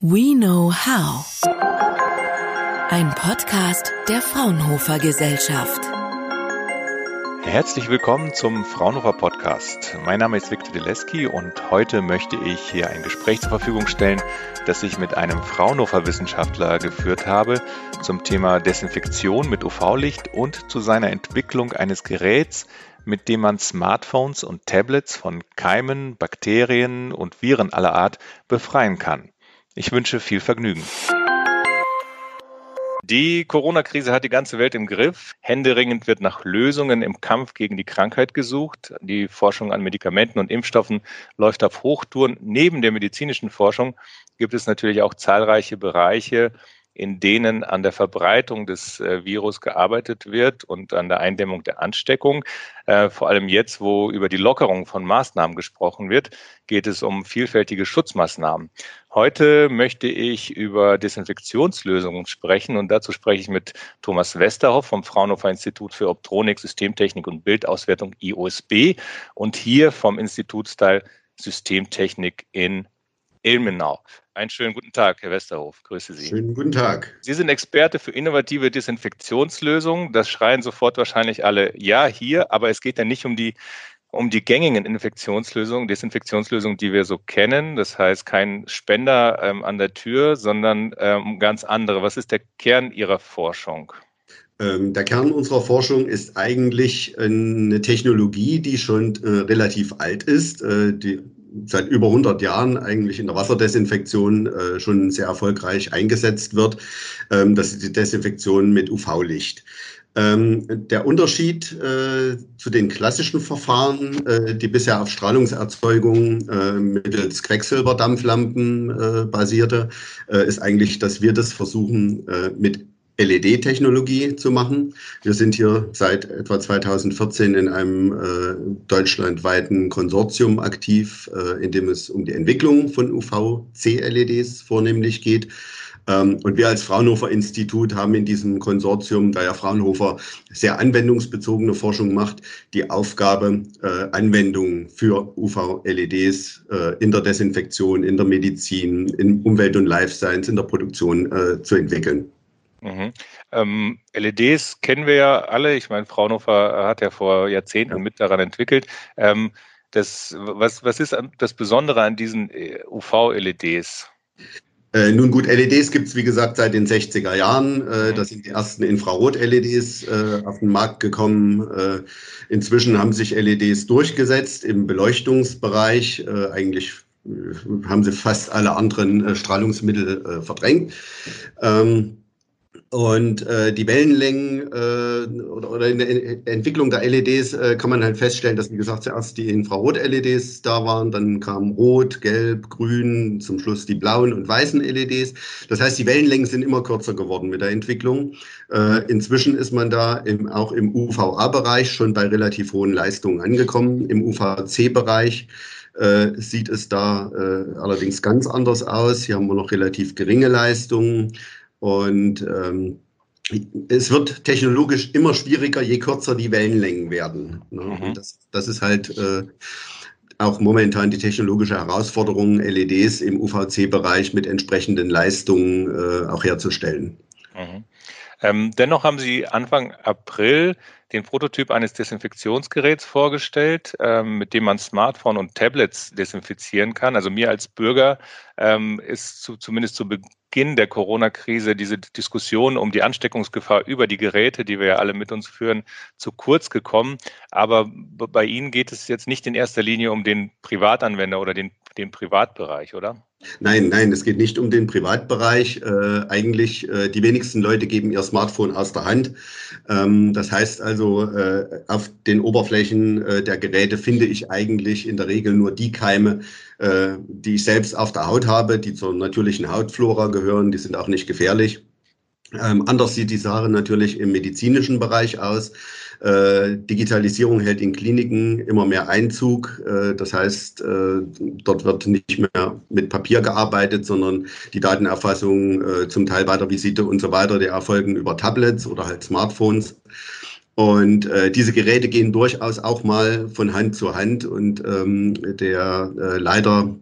We Know How. Ein Podcast der Fraunhofer Gesellschaft. Herzlich willkommen zum Fraunhofer Podcast. Mein Name ist Viktor Dileski und heute möchte ich hier ein Gespräch zur Verfügung stellen, das ich mit einem Fraunhofer Wissenschaftler geführt habe zum Thema Desinfektion mit UV-Licht und zu seiner Entwicklung eines Geräts, mit dem man Smartphones und Tablets von Keimen, Bakterien und Viren aller Art befreien kann. Ich wünsche viel Vergnügen. Die Corona-Krise hat die ganze Welt im Griff. Händeringend wird nach Lösungen im Kampf gegen die Krankheit gesucht. Die Forschung an Medikamenten und Impfstoffen läuft auf Hochtouren. Neben der medizinischen Forschung gibt es natürlich auch zahlreiche Bereiche, in denen an der Verbreitung des äh, Virus gearbeitet wird und an der Eindämmung der Ansteckung. Äh, vor allem jetzt, wo über die Lockerung von Maßnahmen gesprochen wird, geht es um vielfältige Schutzmaßnahmen. Heute möchte ich über Desinfektionslösungen sprechen und dazu spreche ich mit Thomas Westerhoff vom Fraunhofer Institut für Optronik, Systemtechnik und Bildauswertung IOSB und hier vom Institutsteil Systemtechnik in Ilmenau. Einen schönen guten Tag, Herr Westerhof. Grüße Sie. Schönen guten Tag. Sie sind Experte für innovative Desinfektionslösungen. Das schreien sofort wahrscheinlich alle ja hier, aber es geht ja nicht um die um die gängigen Infektionslösungen, Desinfektionslösungen, die wir so kennen. Das heißt, kein Spender ähm, an der Tür, sondern ähm, ganz andere. Was ist der Kern Ihrer Forschung? Ähm, der Kern unserer Forschung ist eigentlich eine Technologie, die schon äh, relativ alt ist. Äh, die seit über 100 Jahren eigentlich in der Wasserdesinfektion äh, schon sehr erfolgreich eingesetzt wird. Ähm, das ist die Desinfektion mit UV-Licht. Ähm, der Unterschied äh, zu den klassischen Verfahren, äh, die bisher auf Strahlungserzeugung äh, mittels Quecksilberdampflampen äh, basierte, äh, ist eigentlich, dass wir das versuchen äh, mit LED-Technologie zu machen. Wir sind hier seit etwa 2014 in einem äh, deutschlandweiten Konsortium aktiv, äh, in dem es um die Entwicklung von UVC-LEDs vornehmlich geht. Ähm, und wir als Fraunhofer Institut haben in diesem Konsortium, da ja Fraunhofer sehr anwendungsbezogene Forschung macht, die Aufgabe, äh, Anwendungen für UV-LEDs äh, in der Desinfektion, in der Medizin, in Umwelt- und Life Science, in der Produktion äh, zu entwickeln. Mhm. Ähm, LEDs kennen wir ja alle. Ich meine, Fraunhofer hat ja vor Jahrzehnten ja. mit daran entwickelt. Ähm, das, was, was ist das Besondere an diesen äh, UV-LEDs? Äh, nun gut, LEDs gibt es wie gesagt seit den 60er Jahren. Äh, mhm. Da sind die ersten Infrarot-LEDs äh, auf den Markt gekommen. Äh, inzwischen haben sich LEDs durchgesetzt im Beleuchtungsbereich. Äh, eigentlich haben sie fast alle anderen Strahlungsmittel verdrängt. Ähm, und äh, die Wellenlängen äh, oder, oder in der Entwicklung der LEDs äh, kann man halt feststellen, dass, wie gesagt, zuerst die Infrarot-LEDs da waren, dann kamen Rot, Gelb, Grün, zum Schluss die blauen und weißen LEDs. Das heißt, die Wellenlängen sind immer kürzer geworden mit der Entwicklung. Äh, inzwischen ist man da im, auch im UVA-Bereich schon bei relativ hohen Leistungen angekommen. Im UVC-Bereich äh, sieht es da äh, allerdings ganz anders aus. Hier haben wir noch relativ geringe Leistungen. Und ähm, es wird technologisch immer schwieriger, je kürzer die Wellenlängen werden. Ne? Mhm. Das, das, ist halt äh, auch momentan die technologische Herausforderung, LEDs im UVC-Bereich mit entsprechenden Leistungen äh, auch herzustellen. Mhm. Ähm, dennoch haben Sie Anfang April den Prototyp eines Desinfektionsgeräts vorgestellt, ähm, mit dem man Smartphone und Tablets desinfizieren kann. Also mir als Bürger ähm, ist zu, zumindest zu Beginn der Corona-Krise diese Diskussion um die Ansteckungsgefahr über die Geräte, die wir ja alle mit uns führen, zu kurz gekommen. Aber bei Ihnen geht es jetzt nicht in erster Linie um den Privatanwender oder den, den Privatbereich, oder? Nein, nein, es geht nicht um den Privatbereich. Äh, eigentlich, äh, die wenigsten Leute geben ihr Smartphone aus der Hand. Ähm, das heißt also, äh, auf den Oberflächen äh, der Geräte finde ich eigentlich in der Regel nur die Keime, äh, die ich selbst auf der Haut habe, die zur natürlichen Hautflora gehören. Die sind auch nicht gefährlich. Ähm, anders sieht die Sache natürlich im medizinischen Bereich aus. Äh, Digitalisierung hält in Kliniken immer mehr Einzug. Äh, das heißt, äh, dort wird nicht mehr mit Papier gearbeitet, sondern die Datenerfassung zum Teil bei der Visite und so weiter, die erfolgen über Tablets oder halt Smartphones. Und äh, diese Geräte gehen durchaus auch mal von Hand zu Hand und ähm, der äh, leider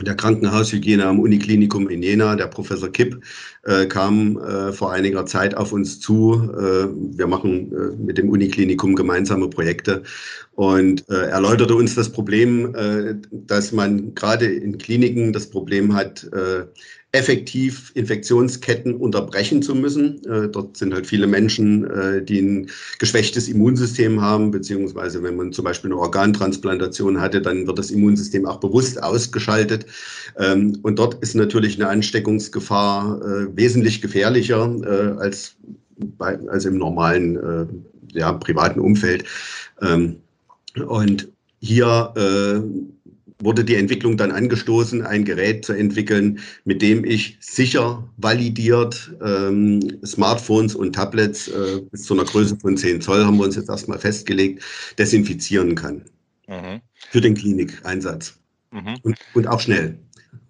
der Krankenhaushygiene am Uniklinikum in Jena, der Professor Kipp, äh, kam äh, vor einiger Zeit auf uns zu. Äh, wir machen äh, mit dem Uniklinikum gemeinsame Projekte und äh, erläuterte uns das Problem, äh, dass man gerade in Kliniken das Problem hat, effektiv Infektionsketten unterbrechen zu müssen. Äh, dort sind halt viele Menschen, äh, die ein geschwächtes Immunsystem haben, beziehungsweise wenn man zum Beispiel eine Organtransplantation hatte, dann wird das Immunsystem auch bewusst ausgeschaltet. Ähm, und dort ist natürlich eine Ansteckungsgefahr äh, wesentlich gefährlicher äh, als, bei, als im normalen äh, ja, privaten Umfeld. Ähm, und hier äh, wurde die Entwicklung dann angestoßen, ein Gerät zu entwickeln, mit dem ich sicher validiert ähm, Smartphones und Tablets äh, bis zu einer Größe von 10 Zoll, haben wir uns jetzt erstmal festgelegt, desinfizieren kann. Mhm. Für den Klinikeinsatz. Mhm. Und, und auch schnell.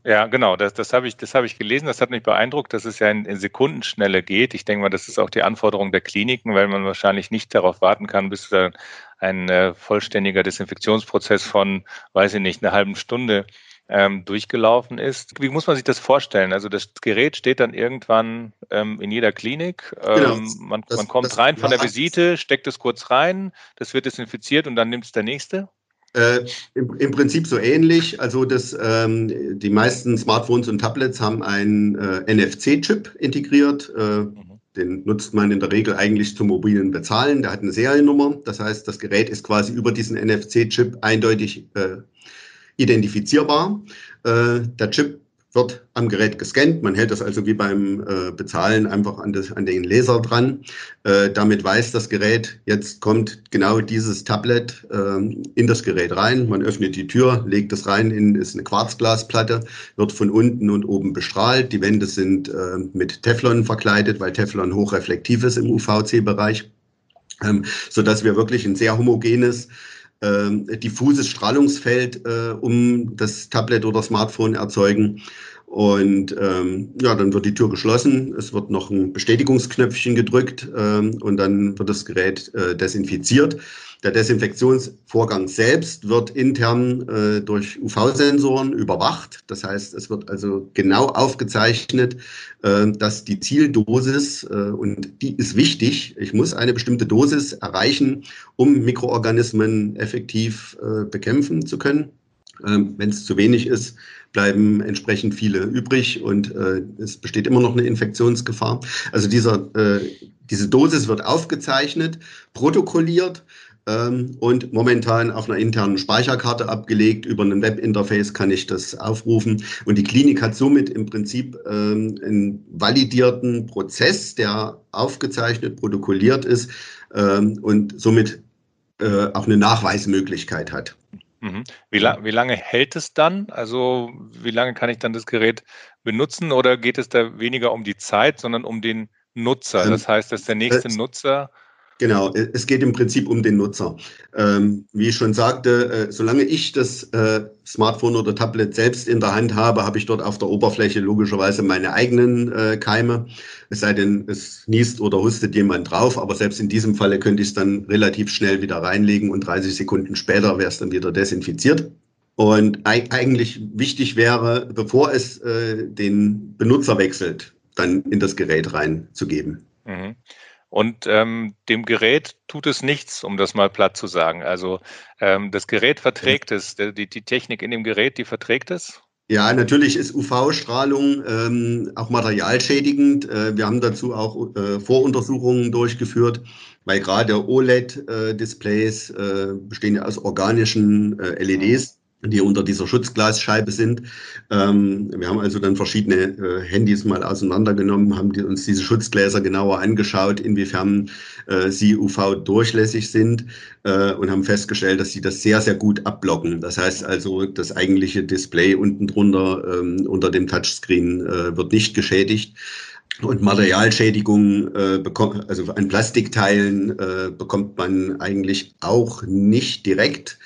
Ja, genau, das, das habe ich, das hab ich gelesen, das hat mich beeindruckt, dass es ja in, in Sekundenschnelle geht. Ich denke mal, das ist auch die Anforderung der Kliniken, weil man wahrscheinlich nicht darauf warten kann, bis da ein äh, vollständiger Desinfektionsprozess von, weiß ich nicht, einer halben Stunde ähm, durchgelaufen ist. Wie muss man sich das vorstellen? Also das Gerät steht dann irgendwann ähm, in jeder Klinik. Ähm, genau. man, das, man, kommt rein von der Visite, steckt es kurz rein, das wird desinfiziert und dann nimmt es der nächste? Äh, im, im, Prinzip so ähnlich. Also das, ähm, die meisten Smartphones und Tablets haben einen äh, NFC-Chip integriert. Äh, mhm. Den nutzt man in der Regel eigentlich zum mobilen Bezahlen. Der hat eine Seriennummer. Das heißt, das Gerät ist quasi über diesen NFC-Chip eindeutig äh, identifizierbar. Äh, der Chip wird am Gerät gescannt. Man hält das also wie beim äh, Bezahlen einfach an, das, an den Laser dran. Äh, damit weiß das Gerät, jetzt kommt genau dieses Tablet äh, in das Gerät rein. Man öffnet die Tür, legt es rein, in, ist eine Quarzglasplatte, wird von unten und oben bestrahlt. Die Wände sind äh, mit Teflon verkleidet, weil Teflon hochreflektiv ist im UVC-Bereich, ähm, sodass wir wirklich ein sehr homogenes diffuses Strahlungsfeld äh, um das Tablet oder Smartphone erzeugen. Und ähm, ja, dann wird die Tür geschlossen, es wird noch ein Bestätigungsknöpfchen gedrückt ähm, und dann wird das Gerät äh, desinfiziert. Der Desinfektionsvorgang selbst wird intern äh, durch UV-Sensoren überwacht. Das heißt, es wird also genau aufgezeichnet, äh, dass die Zieldosis, äh, und die ist wichtig, ich muss eine bestimmte Dosis erreichen, um Mikroorganismen effektiv äh, bekämpfen zu können. Ähm, Wenn es zu wenig ist, bleiben entsprechend viele übrig und äh, es besteht immer noch eine Infektionsgefahr. Also dieser, äh, diese Dosis wird aufgezeichnet, protokolliert ähm, und momentan auf einer internen Speicherkarte abgelegt. Über ein Webinterface kann ich das aufrufen. Und die Klinik hat somit im Prinzip ähm, einen validierten Prozess, der aufgezeichnet, protokolliert ist ähm, und somit äh, auch eine Nachweismöglichkeit hat. Mhm. Wie, la wie, lange hält es dann? Also wie lange kann ich dann das Gerät benutzen oder geht es da weniger um die Zeit, sondern um den Nutzer? Das heißt, dass der nächste Nutzer Genau, es geht im Prinzip um den Nutzer. Ähm, wie ich schon sagte, äh, solange ich das äh, Smartphone oder Tablet selbst in der Hand habe, habe ich dort auf der Oberfläche logischerweise meine eigenen äh, Keime. Es sei denn, es niest oder hustet jemand drauf, aber selbst in diesem Falle könnte ich es dann relativ schnell wieder reinlegen und 30 Sekunden später wäre es dann wieder desinfiziert. Und eigentlich wichtig wäre, bevor es äh, den Benutzer wechselt, dann in das Gerät reinzugeben. Mhm. Und ähm, dem Gerät tut es nichts, um das mal platt zu sagen. Also ähm, das Gerät verträgt es, die, die Technik in dem Gerät, die verträgt es. Ja, natürlich ist UV-Strahlung ähm, auch materialschädigend. Äh, wir haben dazu auch äh, Voruntersuchungen durchgeführt, weil gerade OLED-Displays äh, äh, bestehen ja aus organischen äh, LEDs die unter dieser Schutzglasscheibe sind. Ähm, wir haben also dann verschiedene äh, Handys mal auseinandergenommen, haben die, uns diese Schutzgläser genauer angeschaut, inwiefern äh, sie UV-durchlässig sind äh, und haben festgestellt, dass sie das sehr, sehr gut abblocken. Das heißt also, das eigentliche Display unten drunter ähm, unter dem Touchscreen äh, wird nicht geschädigt. Und Materialschädigungen, äh, bekommt, also an Plastikteilen äh, bekommt man eigentlich auch nicht direkt.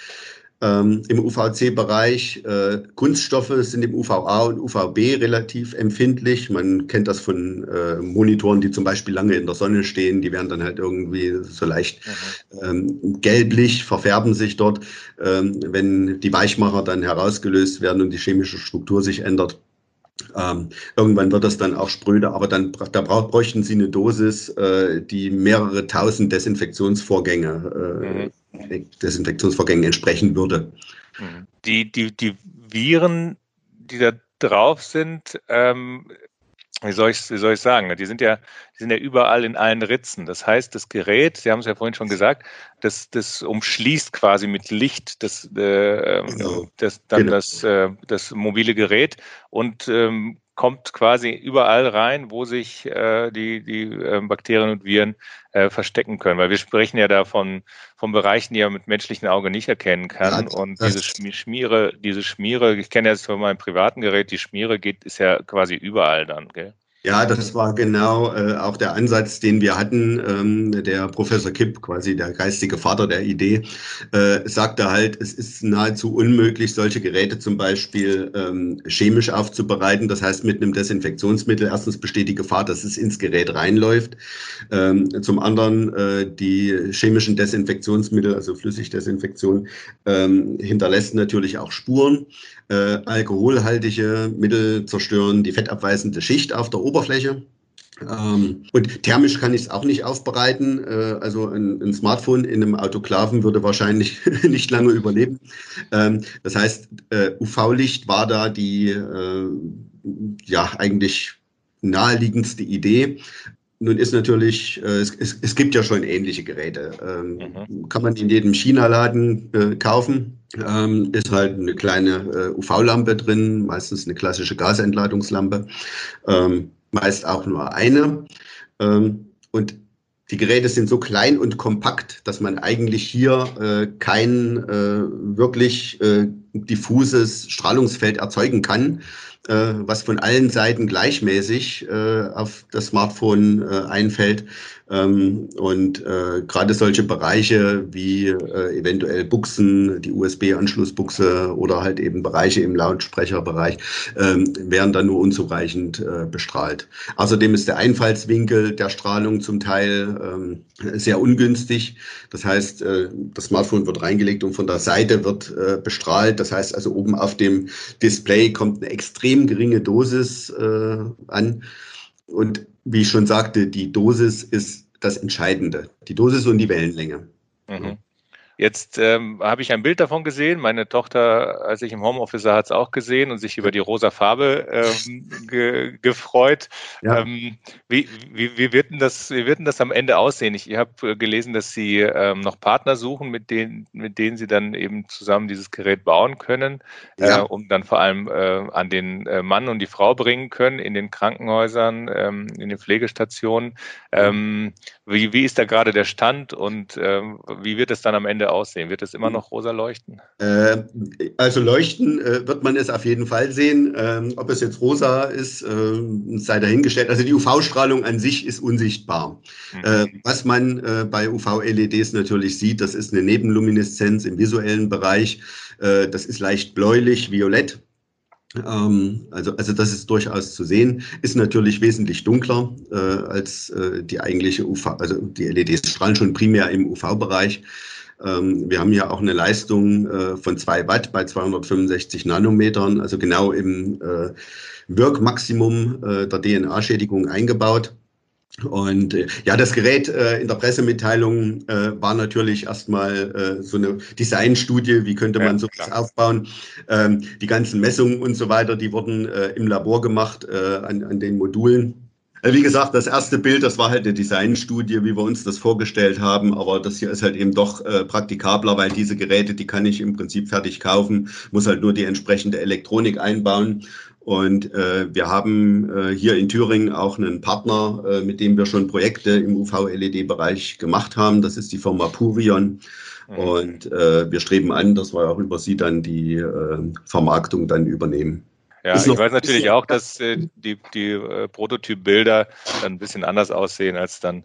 Ähm, im UVC-Bereich. Äh, Kunststoffe sind im UVA und UVB relativ empfindlich. Man kennt das von äh, Monitoren, die zum Beispiel lange in der Sonne stehen. Die werden dann halt irgendwie so leicht mhm. ähm, gelblich, verfärben sich dort. Ähm, wenn die Weichmacher dann herausgelöst werden und die chemische Struktur sich ändert, ähm, irgendwann wird das dann auch spröde, aber dann da brauch, bräuchten Sie eine Dosis, äh, die mehrere tausend Desinfektionsvorgänge, äh, mhm. Desinfektionsvorgängen entsprechen würde. Mhm. Die, die, die Viren, die da drauf sind, ähm, wie soll ich, wie soll ich sagen? Die sind ja, die sind ja überall in allen Ritzen. Das heißt, das Gerät, Sie haben es ja vorhin schon gesagt, das, das umschließt quasi mit Licht das, äh, genau. das dann genau. das, äh, das mobile Gerät und ähm, kommt quasi überall rein, wo sich äh, die, die äh, Bakterien und Viren äh, verstecken können. Weil wir sprechen ja da von, von Bereichen, die man mit menschlichem Auge nicht erkennen kann. Ja, und diese Schmiere, diese Schmiere, ich kenne jetzt von meinem privaten Gerät, die Schmiere geht, ist ja quasi überall dann, gell? Ja, das war genau äh, auch der Ansatz, den wir hatten. Ähm, der Professor Kipp, quasi der geistige Vater der Idee, äh, sagte halt, es ist nahezu unmöglich, solche Geräte zum Beispiel ähm, chemisch aufzubereiten. Das heißt, mit einem Desinfektionsmittel erstens besteht die Gefahr, dass es ins Gerät reinläuft. Ähm, zum anderen äh, die chemischen Desinfektionsmittel, also Flüssigdesinfektion, ähm, hinterlässt natürlich auch Spuren. Äh, alkoholhaltige Mittel zerstören die fettabweisende Schicht auf der Oberfläche. Ähm, und thermisch kann ich es auch nicht aufbereiten. Äh, also ein, ein, Smartphone in einem Autoklaven würde wahrscheinlich nicht lange überleben. Ähm, das heißt, äh, UV-Licht war da die äh, ja eigentlich naheliegendste Idee. Nun ist natürlich, äh, es, es, es, gibt ja schon ähnliche Geräte. Ähm, mhm. Kann man in jedem China-Laden äh, kaufen. Ähm, ist halt eine kleine äh, UV-Lampe drin, meistens eine klassische Gasentladungslampe, ähm, meist auch nur eine. Ähm, und die Geräte sind so klein und kompakt, dass man eigentlich hier äh, kein äh, wirklich äh, diffuses Strahlungsfeld erzeugen kann, äh, was von allen Seiten gleichmäßig äh, auf das Smartphone äh, einfällt. Ähm, und äh, gerade solche Bereiche wie äh, eventuell Buchsen, die USB-Anschlussbuchse oder halt eben Bereiche im Lautsprecherbereich ähm, werden dann nur unzureichend äh, bestrahlt. Außerdem ist der Einfallswinkel der Strahlung zum Teil ähm, sehr ungünstig. Das heißt, das Smartphone wird reingelegt und von der Seite wird bestrahlt. Das heißt also oben auf dem Display kommt eine extrem geringe Dosis äh, an. Und wie ich schon sagte, die Dosis ist das Entscheidende. Die Dosis und die Wellenlänge. Mhm. Jetzt ähm, habe ich ein Bild davon gesehen. Meine Tochter, als ich im Homeoffice war, hat es auch gesehen und sich über die rosa Farbe ähm, ge gefreut. Ja. Ähm, wie, wie, wie, wird denn das, wie wird denn das am Ende aussehen? Ich, ich habe äh, gelesen, dass Sie ähm, noch Partner suchen, mit denen, mit denen Sie dann eben zusammen dieses Gerät bauen können, ja. äh, um dann vor allem äh, an den äh, Mann und die Frau bringen können in den Krankenhäusern, ähm, in den Pflegestationen. Ähm, wie, wie ist da gerade der Stand und ähm, wie wird es dann am Ende Ende aussehen? Wird es immer noch rosa leuchten? Äh, also leuchten äh, wird man es auf jeden Fall sehen. Ähm, ob es jetzt rosa ist, äh, sei dahingestellt. Also die UV-Strahlung an sich ist unsichtbar. Mhm. Äh, was man äh, bei UV-LEDs natürlich sieht, das ist eine Nebenlumineszenz im visuellen Bereich. Äh, das ist leicht bläulich, violett. Ähm, also, also das ist durchaus zu sehen, ist natürlich wesentlich dunkler äh, als äh, die eigentliche UV, also die LEDs strahlen schon primär im UV-Bereich. Ähm, wir haben ja auch eine Leistung äh, von 2 Watt bei 265 Nanometern, also genau im äh, Wirkmaximum äh, der DNA-Schädigung eingebaut. Und ja, das Gerät äh, in der Pressemitteilung äh, war natürlich erstmal äh, so eine Designstudie, wie könnte man ja, sowas klar. aufbauen. Ähm, die ganzen Messungen und so weiter, die wurden im Labor gemacht an, an den Modulen. Äh, wie gesagt, das erste Bild, das war halt eine Designstudie, wie wir uns das vorgestellt haben, aber das hier ist halt eben doch äh, praktikabler, weil diese Geräte, die kann ich im Prinzip fertig kaufen, muss halt nur die entsprechende Elektronik einbauen. Und äh, wir haben äh, hier in Thüringen auch einen Partner, äh, mit dem wir schon Projekte im UV-LED-Bereich gemacht haben. Das ist die Firma Purion. Mhm. Und äh, wir streben an, dass wir auch über sie dann die äh, Vermarktung dann übernehmen. Ja, ich weiß natürlich auch, dass äh, die, die äh, Prototypbilder dann ein bisschen anders aussehen als dann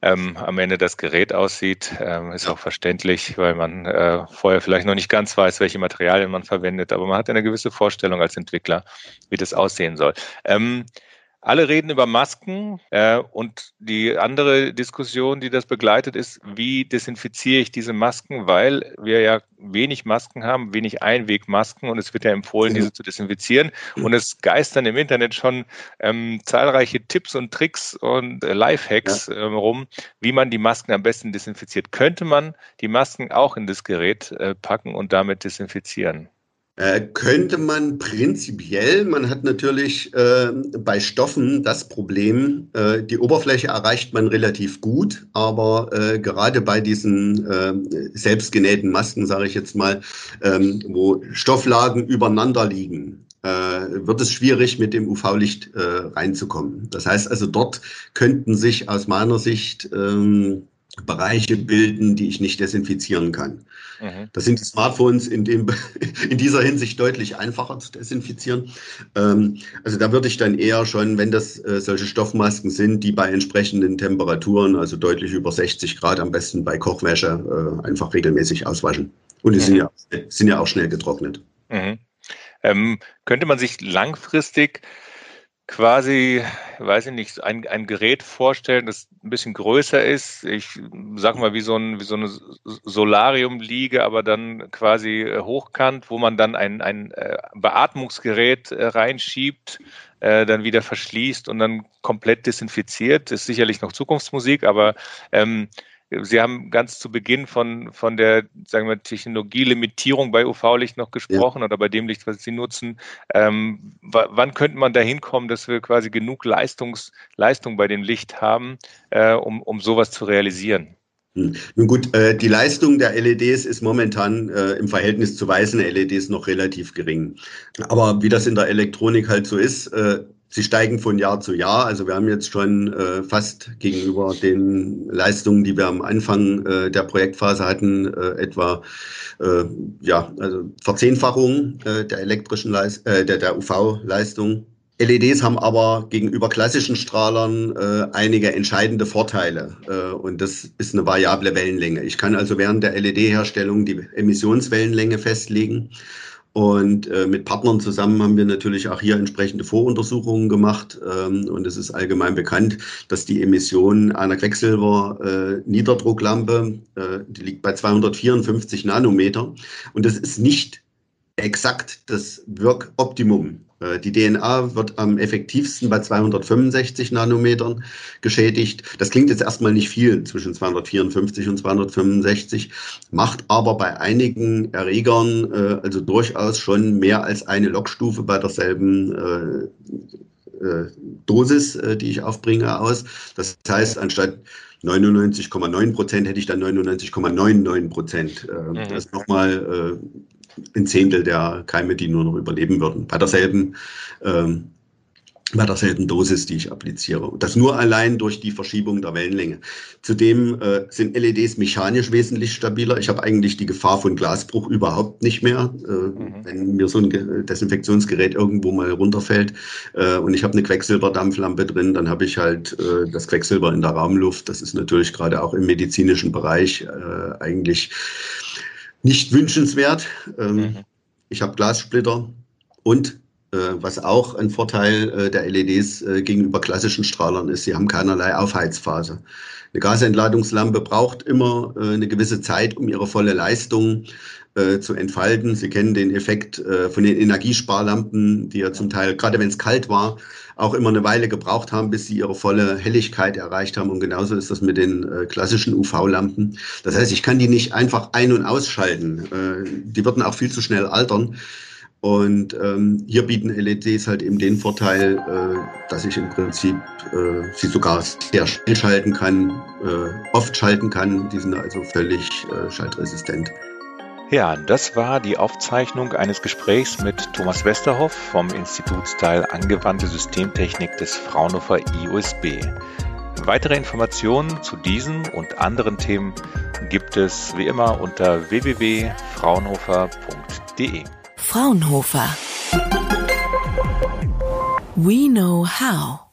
ähm, am Ende das Gerät aussieht. Ähm, ist auch verständlich, weil man äh, vorher vielleicht noch nicht ganz weiß, welche Materialien man verwendet, aber man hat eine gewisse Vorstellung als Entwickler, wie das aussehen soll. Ähm, alle reden über Masken äh, und die andere Diskussion, die das begleitet, ist, wie desinfiziere ich diese Masken, weil wir ja wenig Masken haben, wenig Einwegmasken und es wird ja empfohlen, diese zu desinfizieren. Und es geistern im Internet schon ähm, zahlreiche Tipps und Tricks und äh, Lifehacks ähm, rum, wie man die Masken am besten desinfiziert. Könnte man die Masken auch in das Gerät äh, packen und damit desinfizieren? Äh, könnte man prinzipiell, man hat natürlich äh, bei Stoffen das Problem, äh, die Oberfläche erreicht man relativ gut, aber äh, gerade bei diesen äh, selbstgenähten Masken, sage ich jetzt mal, ähm, wo Stofflagen übereinander liegen, äh, wird es schwierig, mit dem UV-Licht reinzukommen. Das heißt also, dort könnten sich aus meiner Sicht ähm, Bereiche bilden, die ich nicht desinfizieren kann. Mhm. Das sind die Smartphones in, dem, in dieser Hinsicht deutlich einfacher zu desinfizieren. Ähm, also da würde ich dann eher schon, wenn das äh, solche Stoffmasken sind, die bei entsprechenden Temperaturen, also deutlich über 60 Grad, am besten bei Kochwäsche, äh, einfach regelmäßig auswaschen. Und die mhm. sind, ja, sind ja auch schnell getrocknet. Mhm. Ähm, könnte man sich langfristig quasi, weiß ich nicht, ein, ein Gerät vorstellen, das ein bisschen größer ist. Ich sag mal, wie so, ein, wie so eine Solariumliege, aber dann quasi äh, hochkant, wo man dann ein, ein äh, Beatmungsgerät äh, reinschiebt, dann wieder verschließt und dann komplett desinfiziert. Ist sicherlich noch Zukunftsmusik, aber ähm, Sie haben ganz zu Beginn von, von der sagen wir, Technologielimitierung bei UV-Licht noch gesprochen ja. oder bei dem Licht, was Sie nutzen. Ähm, wann könnte man da hinkommen, dass wir quasi genug Leistungs, Leistung bei dem Licht haben, äh, um, um sowas zu realisieren? Hm. Nun gut, äh, die Leistung der LEDs ist momentan äh, im Verhältnis zu weißen LEDs noch relativ gering. Aber wie das in der Elektronik halt so ist, äh, Sie steigen von Jahr zu Jahr. Also wir haben jetzt schon äh, fast gegenüber den Leistungen, die wir am Anfang äh, der Projektphase hatten, äh, etwa äh, ja, also Verzehnfachung äh, der elektrischen Leist äh, der, der UV-Leistung. LEDs haben aber gegenüber klassischen Strahlern äh, einige entscheidende Vorteile äh, und das ist eine variable Wellenlänge. Ich kann also während der LED-Herstellung die Emissionswellenlänge festlegen und äh, mit Partnern zusammen haben wir natürlich auch hier entsprechende Voruntersuchungen gemacht. Ähm, und es ist allgemein bekannt, dass die Emission einer Quecksilber-Niederdrucklampe, äh, äh, die liegt bei 254 Nanometer. Und das ist nicht exakt das Wirkoptimum. Äh, die DNA wird am effektivsten bei 265 Nanometern geschädigt. Das klingt jetzt erstmal nicht viel zwischen 254 und 265, macht aber bei einigen Erregern äh, also durchaus schon mehr als eine Lokstufe bei derselben äh, äh, Dosis, äh, die ich aufbringe, aus. Das heißt, anstatt 99,9 Prozent hätte ich dann 99,99 Prozent. Äh, mhm. Das ist nochmal äh, ein Zehntel der Keime, die nur noch überleben würden. Bei derselben, ähm, bei derselben Dosis, die ich appliziere. Und das nur allein durch die Verschiebung der Wellenlänge. Zudem äh, sind LEDs mechanisch wesentlich stabiler. Ich habe eigentlich die Gefahr von Glasbruch überhaupt nicht mehr. Äh, mhm. Wenn mir so ein Desinfektionsgerät irgendwo mal runterfällt äh, und ich habe eine Quecksilberdampflampe drin, dann habe ich halt äh, das Quecksilber in der Raumluft. Das ist natürlich gerade auch im medizinischen Bereich äh, eigentlich nicht wünschenswert. Ähm, mhm. Ich habe Glassplitter und äh, was auch ein Vorteil äh, der LEDs äh, gegenüber klassischen Strahlern ist, sie haben keinerlei Aufheizphase. Eine Gasentladungslampe braucht immer äh, eine gewisse Zeit, um ihre volle Leistung äh, zu entfalten. Sie kennen den Effekt äh, von den Energiesparlampen, die ja zum Teil, gerade wenn es kalt war, auch immer eine Weile gebraucht haben, bis sie ihre volle Helligkeit erreicht haben. Und genauso ist das mit den äh, klassischen UV-Lampen. Das heißt, ich kann die nicht einfach ein- und ausschalten. Äh, die würden auch viel zu schnell altern. Und ähm, hier bieten LEDs halt eben den Vorteil, äh, dass ich im Prinzip äh, sie sogar sehr schnell schalten kann, äh, oft schalten kann. Die sind also völlig äh, schaltresistent. Ja, das war die Aufzeichnung eines Gesprächs mit Thomas Westerhoff vom Institutsteil Angewandte Systemtechnik des Fraunhofer IUSB. Weitere Informationen zu diesen und anderen Themen gibt es wie immer unter www.fraunhofer.de. Fraunhofer. We know how.